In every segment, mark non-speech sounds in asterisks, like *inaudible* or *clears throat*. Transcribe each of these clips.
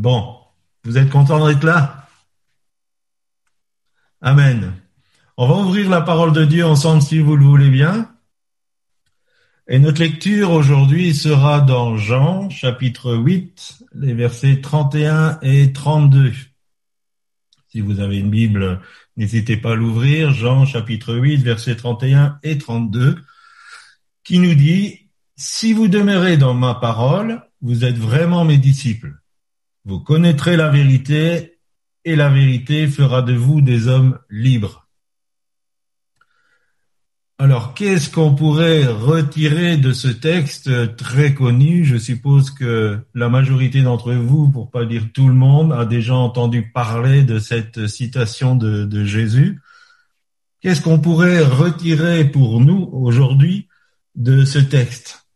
Bon, vous êtes content d'être là? Amen. On va ouvrir la parole de Dieu ensemble si vous le voulez bien. Et notre lecture aujourd'hui sera dans Jean chapitre 8, les versets 31 et 32. Si vous avez une Bible, n'hésitez pas à l'ouvrir. Jean chapitre 8, versets 31 et 32, qui nous dit, Si vous demeurez dans ma parole, vous êtes vraiment mes disciples. Vous connaîtrez la vérité et la vérité fera de vous des hommes libres. Alors, qu'est-ce qu'on pourrait retirer de ce texte très connu? Je suppose que la majorité d'entre vous, pour pas dire tout le monde, a déjà entendu parler de cette citation de, de Jésus. Qu'est-ce qu'on pourrait retirer pour nous aujourd'hui de ce texte?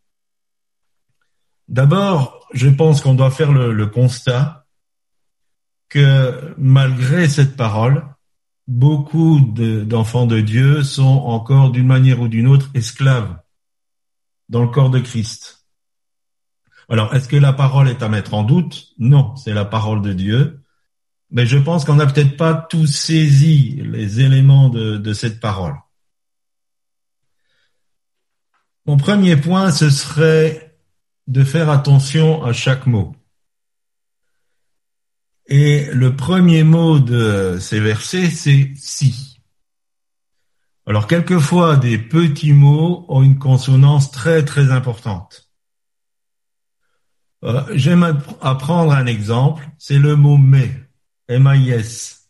D'abord, je pense qu'on doit faire le, constat que malgré cette parole, beaucoup d'enfants de, Dieu sont encore d'une manière ou d'une autre esclaves dans le corps de Christ. Alors, est-ce que la parole est à mettre en doute? Non, c'est la parole de Dieu. Mais je pense qu'on n'a peut-être pas tous saisi les éléments de cette parole. Mon premier point, ce serait de faire attention à chaque mot. Et le premier mot de ces versets, c'est si. Alors, quelquefois, des petits mots ont une consonance très, très importante. Euh, J'aime apprendre un exemple, c'est le mot mais, M-I-S.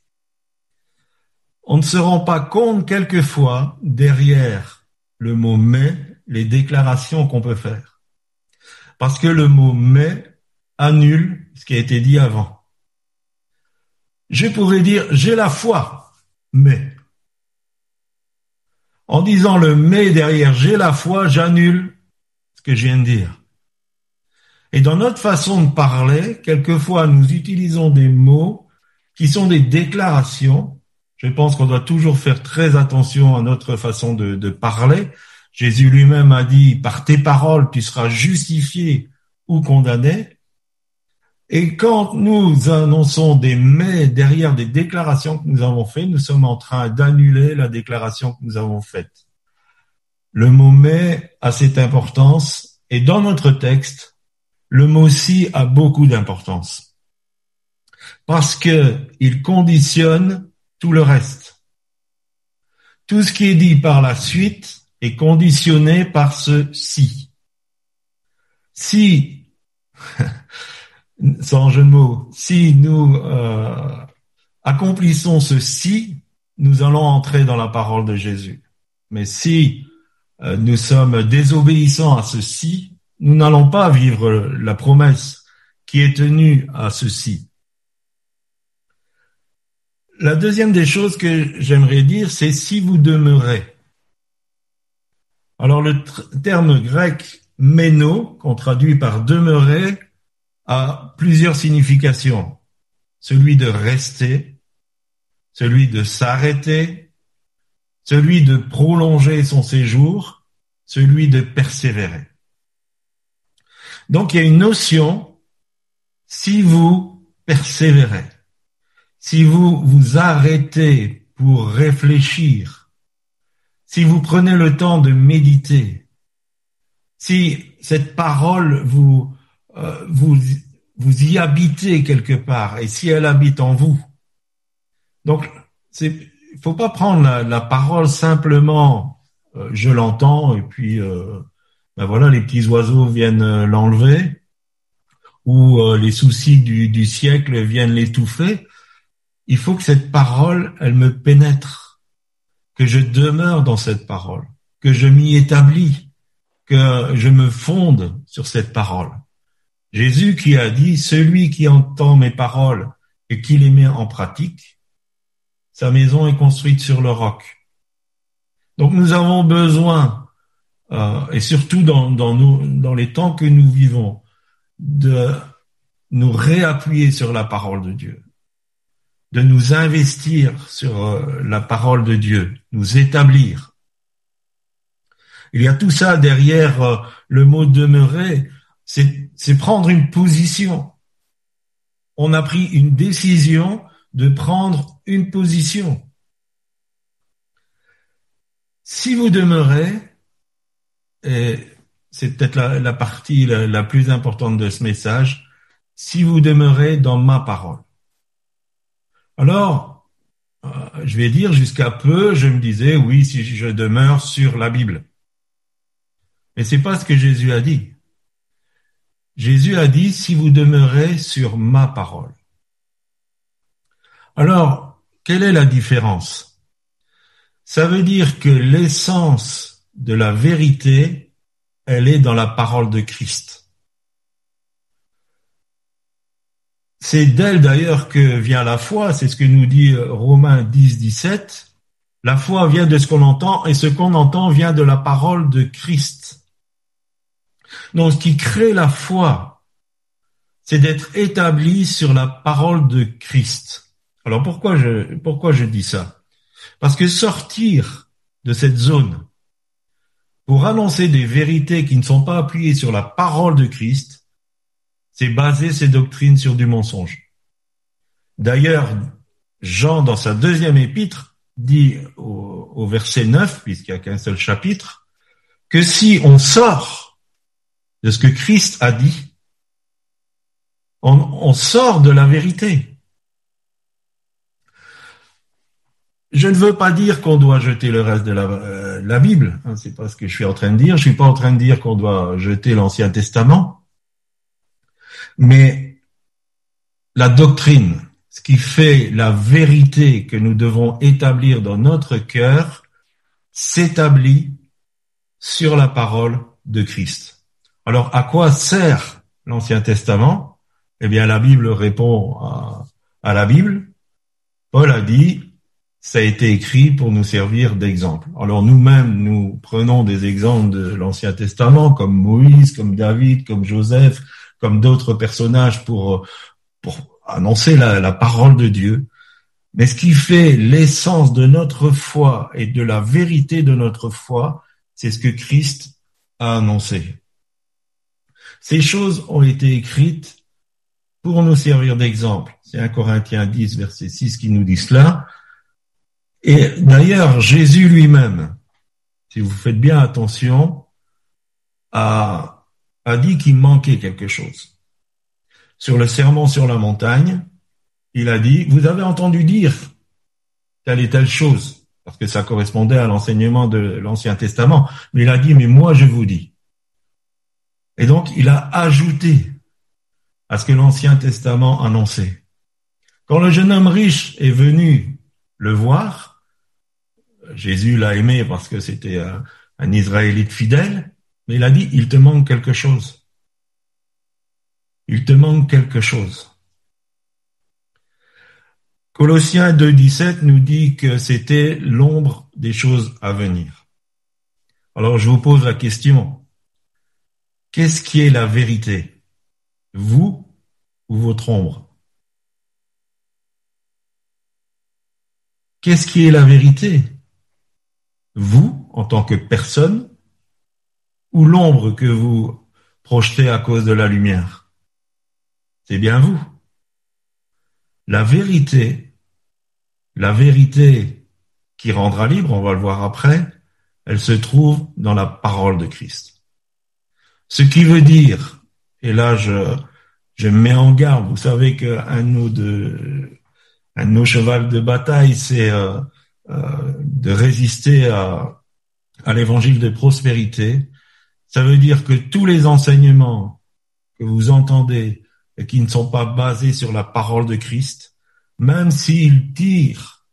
On ne se rend pas compte quelquefois derrière le mot mais, les déclarations qu'on peut faire. Parce que le mot mais annule ce qui a été dit avant je pourrais dire j'ai la foi, mais. En disant le mais derrière j'ai la foi, j'annule ce que je viens de dire. Et dans notre façon de parler, quelquefois nous utilisons des mots qui sont des déclarations. Je pense qu'on doit toujours faire très attention à notre façon de, parler. Jésus lui-même a dit, par tes paroles, tu seras justifié ou condamné. Et quand nous annonçons des mais derrière des déclarations que nous avons faites, nous sommes en train d'annuler la déclaration que nous avons faite. Le mot mais a cette importance et dans notre texte, le mot si a beaucoup d'importance parce que il conditionne tout le reste. Tout ce qui est dit par la suite est conditionné par ce si. Si *laughs* sans jeu de mots, si nous euh, accomplissons ceci, nous allons entrer dans la parole de Jésus. Mais si euh, nous sommes désobéissants à ceci, nous n'allons pas vivre la promesse qui est tenue à ceci. La deuxième des choses que j'aimerais dire, c'est si vous demeurez. Alors le terme grec méno, qu'on traduit par demeurer, a plusieurs significations. Celui de rester, celui de s'arrêter, celui de prolonger son séjour, celui de persévérer. Donc il y a une notion, si vous persévérez, si vous vous arrêtez pour réfléchir, si vous prenez le temps de méditer, si cette parole vous euh, vous, vous y habitez quelque part et si elle habite en vous. Donc, c'est, faut pas prendre la, parole simplement, euh, je l'entends et puis euh, ben voilà, les petits oiseaux viennent l'enlever ou les soucis du, du siècle viennent l'étouffer. Il faut que cette parole, elle me pénètre, que je demeure dans cette parole, que je m'y établis, que je me fonde sur cette parole. Jésus qui a dit, celui qui entend mes paroles et qui les met en pratique, sa maison est construite sur le roc. Donc nous avons besoin, euh, et surtout dans, dans, dans les temps que nous vivons, de nous réappuyer sur la parole de Dieu, de nous investir sur euh, la parole de Dieu, nous établir. Il y a tout ça derrière euh, le mot demeurer, c'est prendre une position. on a pris une décision de prendre une position. Si vous demeurez, et c'est peut-être la, partie la, plus importante de ce message, si vous demeurez dans ma parole. Alors, euh, je vais dire jusqu'à peu, je me disais, oui, si je demeure sur la Bible. Mais c'est pas ce que Jésus a dit. Jésus a dit, si vous demeurez sur ma parole. Alors, quelle est la différence? Ça veut dire que l'essence de la vérité, elle est dans la parole de Christ. C'est d'elle d'ailleurs que vient la foi, c'est ce que nous dit euh, Romains 10, 17. La foi vient de ce qu'on entend et ce qu'on entend vient de la parole de Christ. Donc, ce qui crée la foi, c'est d'être établi sur la parole de Christ. Alors, pourquoi je, pourquoi je dis ça? Parce que sortir de cette zone pour annoncer des vérités qui ne sont pas appuyées sur la parole de Christ, c'est baser ses doctrines sur du mensonge. D'ailleurs, Jean, dans sa deuxième épître, dit au, verset 9, puisqu'il n'y a qu'un seul chapitre, que si on sort de ce que Christ a dit, on, sort de la vérité. Je ne veux pas dire qu'on doit jeter le reste de la, euh, Bible. Hein, c'est pas ce que je suis en train de dire. Je suis pas en train de dire qu'on doit jeter l'Ancien Testament. Mais la doctrine, ce qui fait la vérité que nous devons établir dans notre cœur, s'établit sur la parole de Christ. Alors, à quoi sert l'Ancien Testament? Eh bien, la Bible répond à, la Bible. Paul a dit, ça a été écrit pour nous servir d'exemple. Alors nous-mêmes, nous prenons des exemples de l'Ancien Testament, comme Moïse, comme David, comme Joseph, comme d'autres personnages pour, pour annoncer la, la parole de Dieu. Mais ce qui fait l'essence de notre foi et de la vérité de notre foi, c'est ce que Christ a annoncé. Ces choses ont été écrites pour nous servir d'exemple. C'est un Corinthiens 10, verset 6 qui nous dit cela. Et d'ailleurs, Jésus lui-même, si vous faites bien attention, a, a dit qu'il manquait quelque chose. Sur le sermon sur la montagne, il a dit, vous avez entendu dire telle et telle chose, parce que ça correspondait à l'enseignement de l'Ancien Testament. Mais il a dit, mais moi je vous dis. Et donc, il a ajouté à ce que l'Ancien Testament annonçait. Quand le jeune homme riche est venu le voir, Jésus l'a aimé parce que c'était un, un, Israélite fidèle, mais il a dit, il te manque quelque chose. Il te manque quelque chose. Colossiens 2.17 nous dit que c'était l'ombre des choses à venir. Alors je vous pose la question, Qu'est-ce qui est la vérité? Vous ou votre ombre? Qu'est-ce qui est la vérité? Vous, en tant que personne, ou l'ombre que vous projetez à cause de la lumière C'est bien vous. La vérité, la vérité qui rendra libre, on va le voir après, elle se trouve dans la parole de Christ. Ce qui veut dire, et là je, je mets en garde, vous savez qu'un de nos, un de nos chevals de bataille, c'est euh, euh, de résister à, à l'évangile de prospérité. Ça veut dire que tous les enseignements que vous entendez et qui ne sont pas basés sur la parole de Christ, même s'ils tirent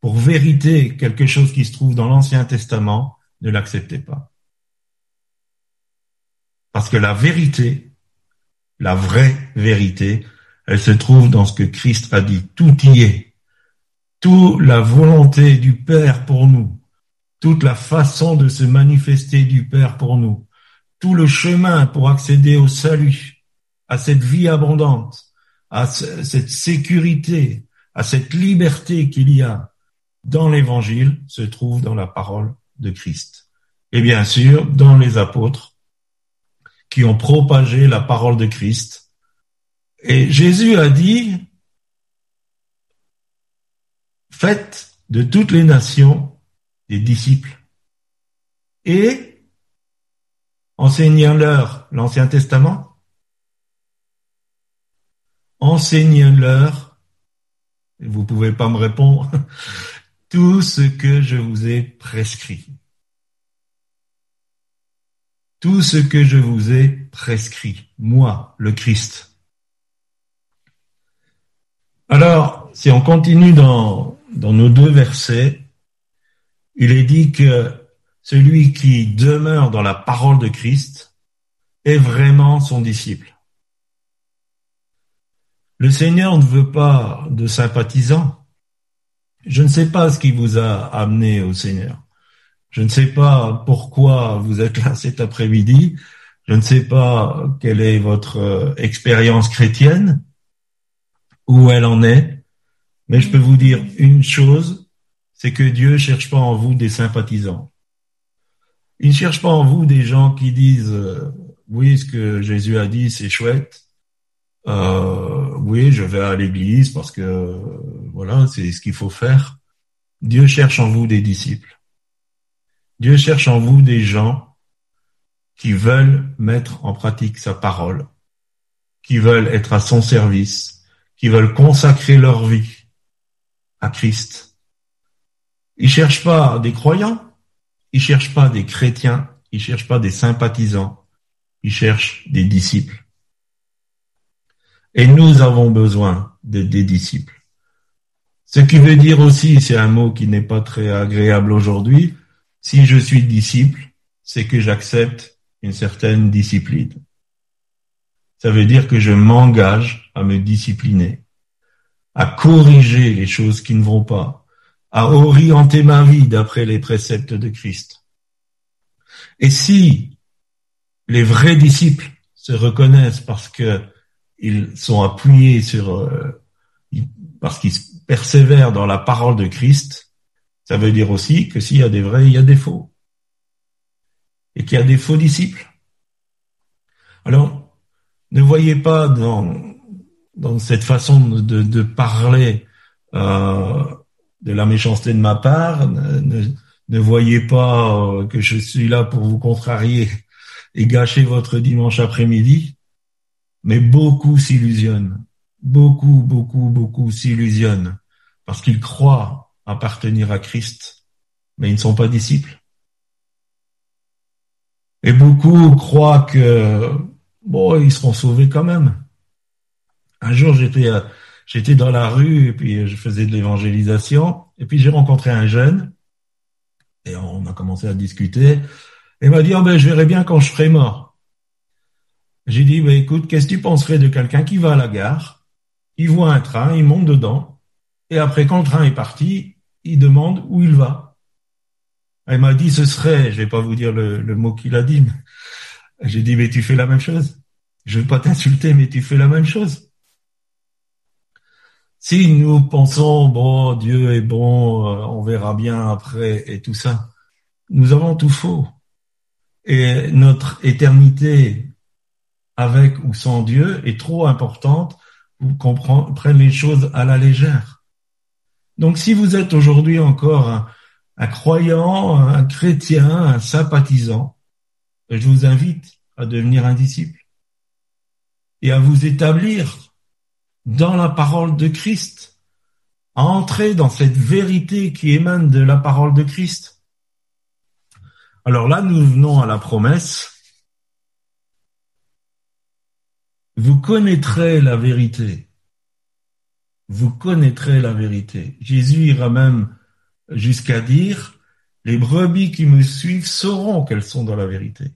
pour vérité quelque chose qui se trouve dans l'Ancien Testament, ne l'acceptez pas. Parce que la vérité, la vraie vérité, elle se trouve dans ce que Christ a dit. Tout y est. Toute la volonté du Père pour nous. Toute la façon de se manifester du Père pour nous. Tout le chemin pour accéder au salut, à cette vie abondante, à cette sécurité, à cette liberté qu'il y a dans l'évangile se trouve dans la parole de Christ. Et bien sûr, dans les apôtres, qui ont propagé la parole de Christ Et Jésus a dit, faites de toutes les nations des disciples et enseignez-leur l'Ancien Testament, enseignez-leur, vous pouvez pas me répondre, *laughs* tout ce que je vous ai prescrit. Tout ce que je vous ai prescrit, moi, le Christ. Alors, si on continue dans, dans nos deux versets, il est dit que celui qui demeure dans la parole de Christ est vraiment son disciple. Le Seigneur ne veut pas de sympathisants. Je ne sais pas ce qui vous a amené au Seigneur. Je ne sais pas pourquoi vous êtes là cet après-midi. Je ne sais pas quelle est votre euh, expérience chrétienne où elle en est. Mais je peux vous dire une chose, c'est que Dieu cherche pas en vous des sympathisants. Il ne cherche pas en vous des gens qui disent euh, oui, ce que Jésus a dit, c'est chouette. Euh, oui, je vais à l'église parce que voilà, c'est ce qu'il faut faire. Dieu cherche en vous des disciples. Dieu cherche en vous des gens qui veulent mettre en pratique sa parole, qui veulent être à son service, qui veulent consacrer leur vie à Christ. Ils cherchent pas des croyants, ils cherchent pas des chrétiens, ils cherchent pas des sympathisants, ils cherchent des disciples. Et nous avons besoin de, des disciples. Ce qui veut dire aussi, c'est un mot qui n'est pas très agréable aujourd'hui, si je suis disciple, c'est que j'accepte une certaine discipline. Ça veut dire que je m'engage à me discipliner, à corriger les choses qui ne vont pas, à orienter ma vie d'après les préceptes de Christ. Et si les vrais disciples se reconnaissent parce que ils sont appuyés sur, euh, parce qu'ils persévèrent dans la parole de Christ, ça veut dire aussi que s'il y a des vrais, il y a des faux. Et qu'il y a des faux disciples. Alors, ne voyez pas dans, dans cette façon de, de parler euh, de la méchanceté de ma part, ne, voyez pas euh, que je suis là pour vous contrarier et gâcher votre dimanche après-midi, mais beaucoup s'illusionnent, beaucoup, beaucoup, beaucoup s'illusionnent parce qu'ils croient appartenir à Christ, mais ils ne sont pas disciples. Et beaucoup croient que bon, ils seront sauvés quand même. Un jour, j'étais j'étais dans la rue et puis je faisais de l'évangélisation et puis j'ai rencontré un jeune et on a commencé à discuter. Et il m'a dit oh, ben je verrai bien quand je serai mort. J'ai dit ben écoute, qu'est-ce que tu penserais de quelqu'un qui va à la gare, il voit un train, il monte dedans et après quand le train est parti, il demande où il va. Elle m'a dit ce serait, je vais pas vous dire le, mot qu'il a dit, *laughs* j'ai dit, mais tu fais la même chose. Je veux pas t'insulter, mais tu fais la même chose. Si nous pensons, bon, Dieu est bon, euh, on verra bien après et tout ça, nous avons tout faux. Et notre éternité avec ou sans Dieu est trop importante pour qu'on prenne les choses à la légère. Donc si vous êtes aujourd'hui encore un, un croyant, un chrétien, un sympathisant, je vous invite à devenir un disciple et à vous établir dans la parole de Christ, à entrer dans cette vérité qui émane de la parole de Christ. Alors là, nous venons à la promesse. Vous connaîtrez la vérité. Vous connaîtrez la vérité. Jésus ira même jusqu'à dire, les brebis qui me suivent sauront qu'elles sont dans la vérité.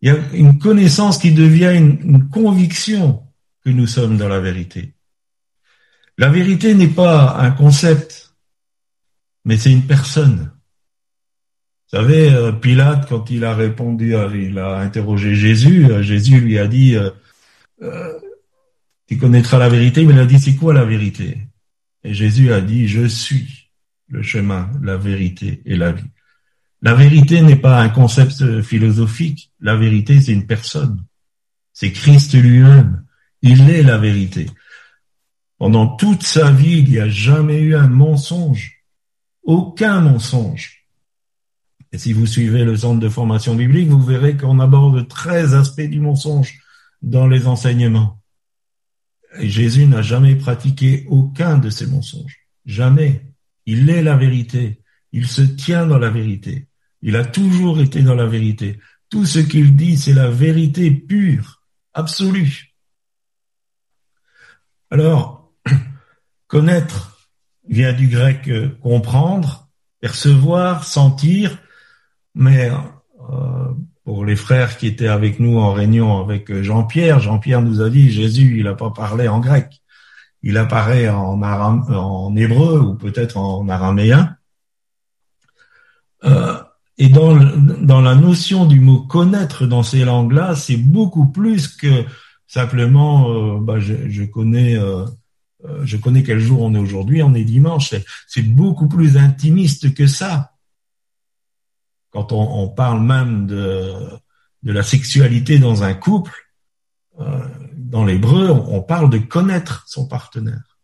Il y a une connaissance qui devient une, conviction que nous sommes dans la vérité. La vérité n'est pas un concept, mais c'est une personne. Vous savez, euh, Pilate, quand il a répondu, il a interrogé Jésus, euh, Jésus lui a dit, euh, tu connaîtras la vérité, mais il a dit, c'est quoi la vérité? Et Jésus a dit, je suis le chemin, la vérité et la vie. La vérité n'est pas un concept philosophique. La vérité, c'est une personne. C'est Christ lui-même. Il est la vérité. Pendant toute sa vie, il n'y a jamais eu un mensonge. Aucun mensonge. Et si vous suivez le centre de formation biblique, vous verrez qu'on aborde 13 aspects du mensonge dans les enseignements. Jésus n'a jamais pratiqué aucun de ces mensonges. Jamais. Il est la vérité. Il se tient dans la vérité. Il a toujours été dans la vérité. Tout ce qu'il dit, c'est la vérité pure, absolue. Alors, *clears throat* connaître vient du grec euh, comprendre, percevoir, sentir, mais euh, pour les frères qui étaient avec nous en réunion avec euh, Jean-Pierre, Jean-Pierre nous a dit Jésus, il n'a pas parlé en grec, il apparaît en, hébreu ou peut-être en araméen. Et dans, dans la notion du mot connaître dans ces langues-là, c'est beaucoup plus que simplement, euh, bah, je, connais, euh, euh, je connais quel jour on est aujourd'hui, on est dimanche. C'est beaucoup plus intimiste que ça. Quand on, parle même de, la sexualité dans un couple, dans l'hébreu, on, parle de connaître son partenaire.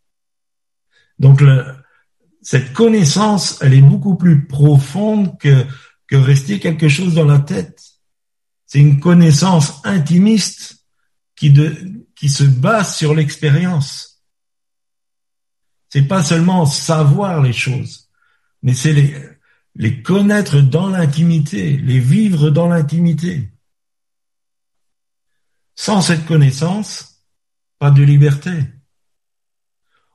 Donc cette connaissance, elle est beaucoup plus profonde que rester quelque chose dans la tête. C'est une connaissance intimiste qui, se base sur l'expérience. C'est pas seulement savoir les choses, mais c'est les, les connaître dans l'intimité, les vivre dans l'intimité. Sans cette connaissance, pas de liberté.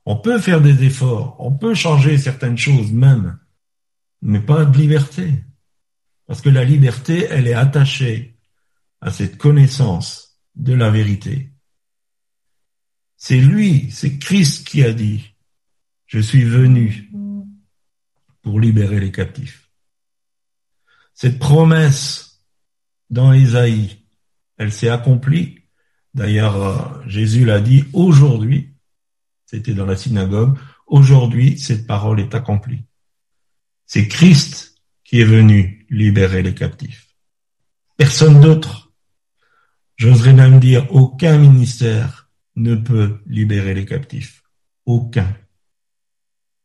On peut faire des efforts, on peut changer certaines choses même, mais pas de liberté. Parce que la liberté, elle est attachée à cette connaissance de la vérité. C'est lui, c'est Christ qui a dit, je suis venu pour libérer les captifs. Cette promesse dans Isaïe, elle s'est accomplie. D'ailleurs, euh, Jésus l'a dit aujourd'hui, c'était dans la synagogue, aujourd'hui, cette parole est accomplie. C'est Christ qui est venu libérer les captifs. Personne d'autre, j'oserais même dire aucun ministère ne peut libérer les captifs. Aucun.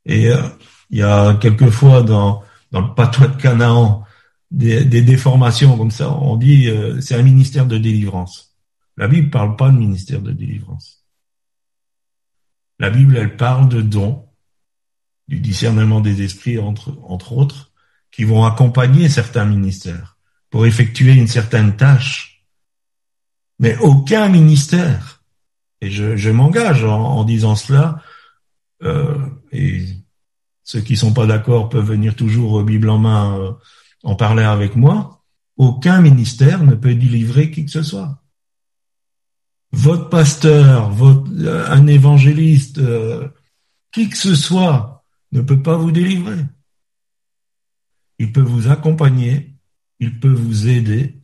Et euh, il y a quelquefois dans, dans le patois de Canaan des, des déformations comme ça. On dit euh, c'est un ministère de délivrance. La Bible parle pas de ministère de délivrance. La Bible, elle parle de dons, du discernement des esprits entre, entre autres, qui vont accompagner certains ministères pour effectuer une certaine tâche. Mais aucun ministère, et je, m'engage en, disant cela, euh, et ceux qui sont pas d'accord peuvent venir toujours Bible en main euh, en parler avec moi, aucun ministère ne peut délivrer qui que ce soit. Votre pasteur, votre, euh, un évangéliste, euh, qui que ce soit ne peut pas vous délivrer. Il peut vous accompagner, il peut vous aider,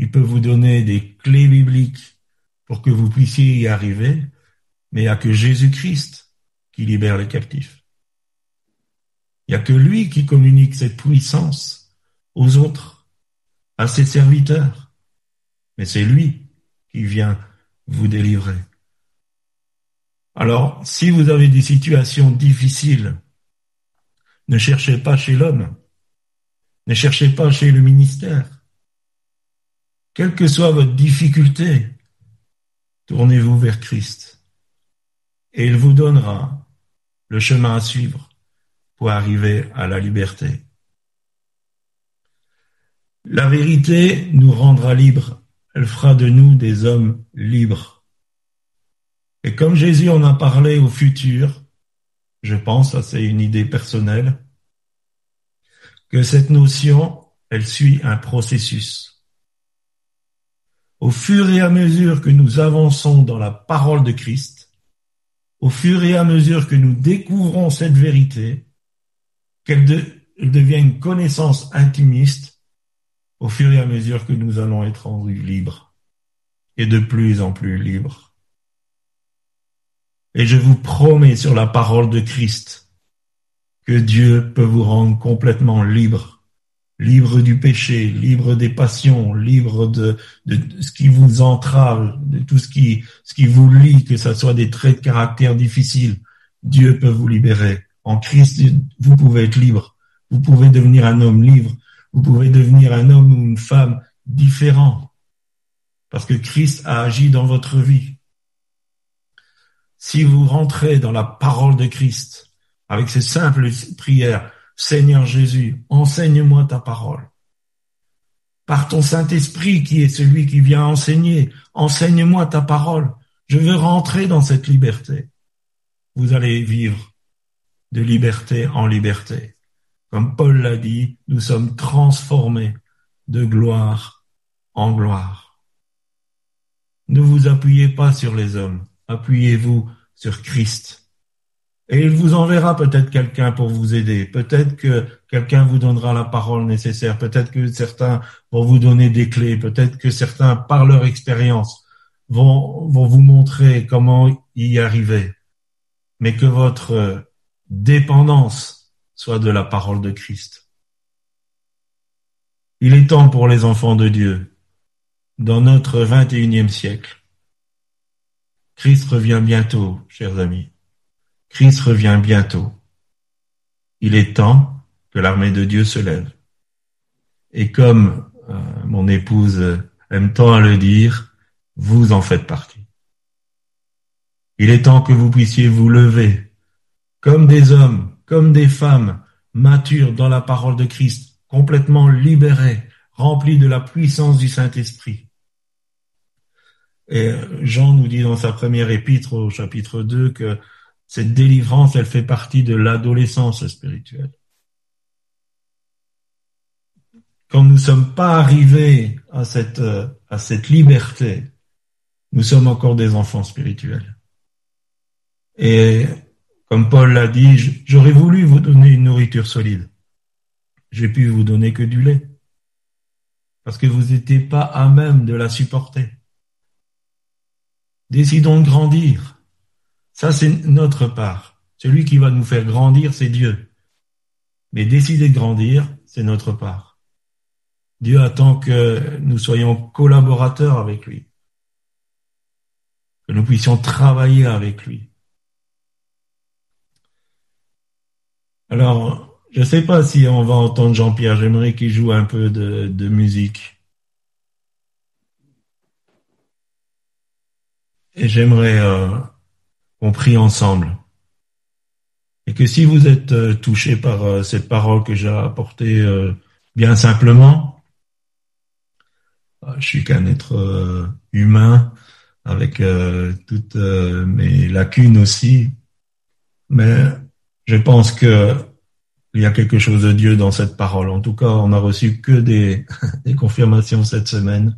il peut vous donner des clés bibliques pour que vous puissiez y arriver, mais il n'y a que Jésus-Christ qui libère les captifs. Il n'y a que lui qui communique cette puissance aux autres, à ses serviteurs. Mais c'est lui qui vient vous délivrer. Alors, si vous avez des situations difficiles, ne cherchez pas chez l'homme, ne cherchez pas chez le ministère. Quelle que soit votre difficulté, tournez-vous vers Christ et il vous donnera le chemin à suivre pour arriver à la liberté. La vérité nous rendra libres. Elle fera de nous des hommes libres. Et comme Jésus en a parlé au futur, je pense, c'est une idée personnelle, que cette notion, elle suit un processus. Au fur et à mesure que nous avançons dans la parole de Christ, au fur et à mesure que nous découvrons cette vérité, qu'elle devient une connaissance intimiste, au fur et à mesure que nous allons être rendus libres et de plus en plus libres. Et je vous promets sur la parole de Christ que Dieu peut vous rendre complètement libre libre du péché, libre des passions, libre de, ce qui vous entrave, de tout ce qui, ce qui vous lie, que ce soit des traits de caractère difficiles. Dieu peut vous libérer. En Christ, vous pouvez être libre. Vous pouvez devenir un homme libre. Vous pouvez devenir un homme ou une femme différent. Parce que Christ a agi dans votre vie. Si vous rentrez dans la parole de Christ, avec ces simples prières, Seigneur Jésus, enseigne-moi ta parole. Par ton Saint-Esprit qui est celui qui vient enseigner, enseigne-moi ta parole. Je veux rentrer dans cette liberté. Vous allez vivre de liberté en liberté. Comme Paul l'a dit, nous sommes transformés de gloire en gloire. Ne vous appuyez pas sur les hommes, appuyez-vous sur Christ. Et il vous enverra peut-être quelqu'un pour vous aider. Peut-être que quelqu'un vous donnera la parole nécessaire. Peut-être que certains vont vous donner des clés. Peut-être que certains, par leur expérience, vont, vous montrer comment y arriver. Mais que votre dépendance soit de la parole de Christ. Il est temps pour les enfants de Dieu, dans notre 21e siècle. Christ revient bientôt, chers amis. Christ revient bientôt. Il est temps que l'armée de Dieu se lève. Et comme euh, mon épouse aime tant à le dire, vous en faites partie. Il est temps que vous puissiez vous lever comme des hommes, comme des femmes matures dans la parole de Christ, complètement libérés, remplis de la puissance du Saint-Esprit. Et Jean nous dit dans sa première épître au chapitre 2 que cette délivrance, elle fait partie de l'adolescence spirituelle. Quand nous ne sommes pas arrivés à cette, à cette liberté, nous sommes encore des enfants spirituels. Et comme Paul l'a dit, j'aurais voulu vous donner une nourriture solide. J'ai pu vous donner que du lait. Parce que vous n'étiez pas à même de la supporter. Décidons de grandir. Ça, c'est notre part. Celui qui va nous faire grandir, c'est Dieu. Mais décider de grandir, c'est notre part. Dieu attend que nous soyons collaborateurs avec lui, que nous puissions travailler avec lui. Alors, je ne sais pas si on va entendre Jean-Pierre, j'aimerais qu'il joue un peu de, musique. Et j'aimerais euh, qu'on prie ensemble. Et que si vous êtes euh, touché par euh, cette parole que j'ai apportée euh, bien simplement, je suis qu'un être humain avec toutes mes lacunes aussi, mais je pense que il y a quelque chose de Dieu dans cette parole. En tout cas, on n'a reçu que des, *laughs* des confirmations cette semaine.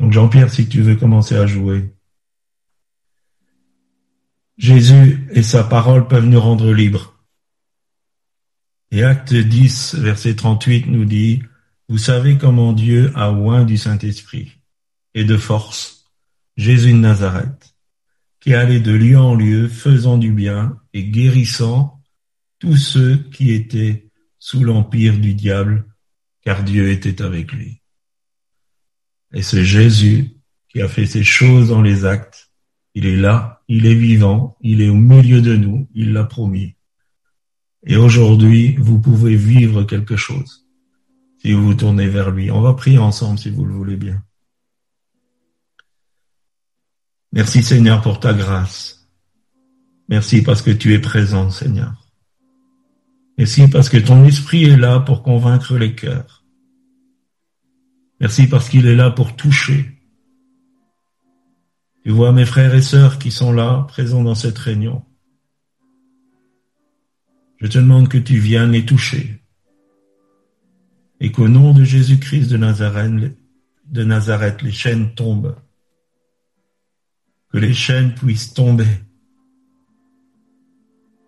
Donc Jean-Pierre, si tu veux commencer à jouer. Jésus et sa parole peuvent nous rendre libres. Et acte 10, verset 38 nous dit, Vous savez comment Dieu a oint du Saint-Esprit et de force Jésus de Nazareth, qui allait de lieu en lieu, faisant du bien et guérissant tous ceux qui étaient sous l'empire du diable, car Dieu était avec lui. Et c'est Jésus qui a fait ces choses dans les actes. Il est là il est vivant, il est au milieu de nous, il l'a promis. Et aujourd'hui, vous pouvez vivre quelque chose si vous vous tournez vers lui. On va prier ensemble si vous le voulez bien. Merci Seigneur pour ta grâce. Merci parce que tu es présent Seigneur. Merci parce que ton esprit est là pour convaincre les cœurs. Merci parce qu'il est là pour toucher, tu vois mes frères et sœurs qui sont là, présents dans cette réunion. Je te demande que tu viennes les toucher. Et qu'au nom de Jésus-Christ de Nazareth, de Nazareth, les chaînes tombent. Que les chaînes puissent tomber.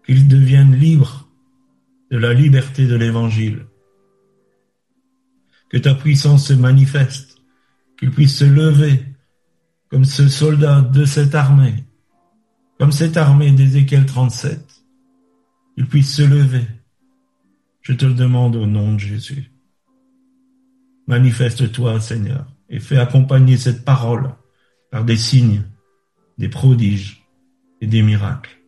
Qu'ils deviennent libres de la liberté de l'évangile. Que ta puissance se manifeste. Qu'ils puissent se lever comme ce soldat de cette armée, comme cette armée d'Ézéchiel 37, il puisse se lever. Je te le demande au nom de Jésus. Manifeste-toi, Seigneur, et fais accompagner cette parole par des signes, des prodiges et des miracles.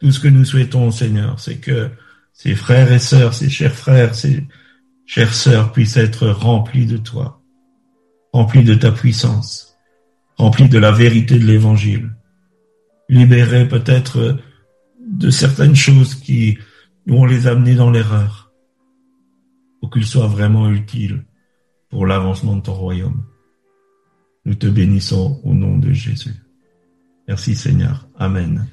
Tout ce que nous souhaitons, Seigneur, c'est que ces frères et sœurs, ces chers frères, ces chères sœurs puissent être remplis de toi, remplis de ta puissance, remplis de la vérité de l'évangile, libérés peut-être de certaines choses qui nous ont les amenés dans l'erreur, pour qu'ils soient vraiment utiles pour l'avancement de ton royaume. Nous te bénissons au nom de Jésus. Merci Seigneur. Amen.